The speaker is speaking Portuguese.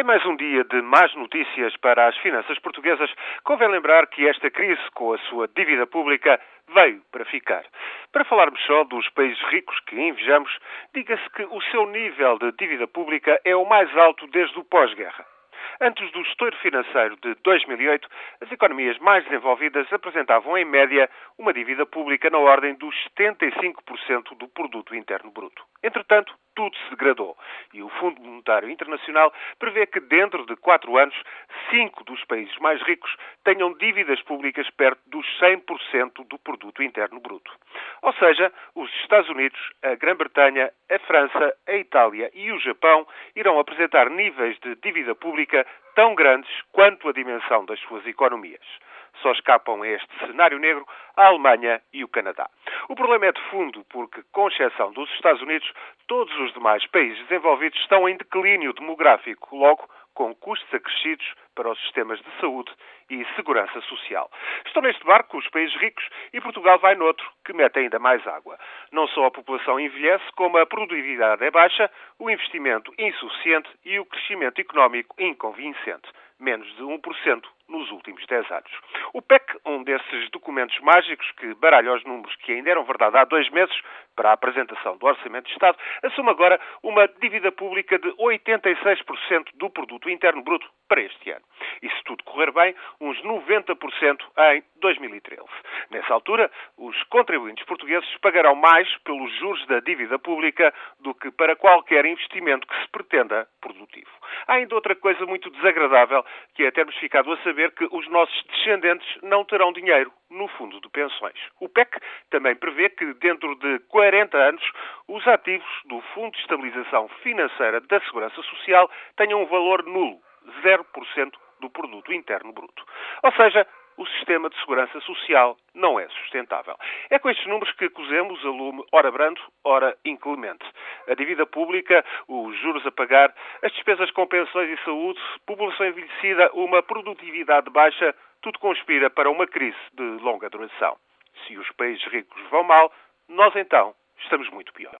Em mais um dia de más notícias para as finanças portuguesas, convém lembrar que esta crise, com a sua dívida pública, veio para ficar. Para falarmos só dos países ricos que invejamos, diga-se que o seu nível de dívida pública é o mais alto desde o pós-guerra. Antes do estouro financeiro de 2008, as economias mais desenvolvidas apresentavam, em média, uma dívida pública na ordem dos 75% do produto interno bruto. Entretanto, tudo se degradou. E o Fundo Monetário Internacional prevê que dentro de quatro anos, cinco dos países mais ricos tenham dívidas públicas perto dos 100% do produto interno bruto. Ou seja, os Estados Unidos, a Grã-Bretanha, a França, a Itália e o Japão irão apresentar níveis de dívida pública tão grandes quanto a dimensão das suas economias. Só escapam a este cenário negro a Alemanha e o Canadá. O problema é de fundo, porque, com exceção dos Estados Unidos, todos os demais países desenvolvidos estão em declínio demográfico, logo com custos acrescidos para os sistemas de saúde e segurança social. Estão neste barco os países ricos e Portugal vai noutro, que mete ainda mais água. Não só a população envelhece, como a produtividade é baixa, o investimento insuficiente e o crescimento económico inconvincente menos de 1% nos últimos 10 anos. O PEC, um desses documentos mágicos que baralha os números que ainda eram verdade há dois meses para a apresentação do Orçamento de Estado, assume agora uma dívida pública de 86% do produto interno bruto para este ano. E se tudo correr bem, uns 90% em 2013. Nessa altura, os contribuintes portugueses pagarão mais pelos juros da dívida pública do que para qualquer investimento que se pretenda produtivo. Há ainda outra coisa muito desagradável, que é termos ficado a saber que os nossos descendentes não terão dinheiro no fundo de pensões. O PEC também prevê que, dentro de 40 anos, os ativos do Fundo de Estabilização Financeira da Segurança Social tenham um valor nulo, 0% do produto interno bruto. Ou seja, o sistema de segurança social não é sustentável. É com estes números que cozemos a lume ora brando, ora inclemente. A dívida pública, os juros a pagar, as despesas com pensões e saúde, população envelhecida, uma produtividade baixa, tudo conspira para uma crise de longa duração. Se os países ricos vão mal, nós então estamos muito pior.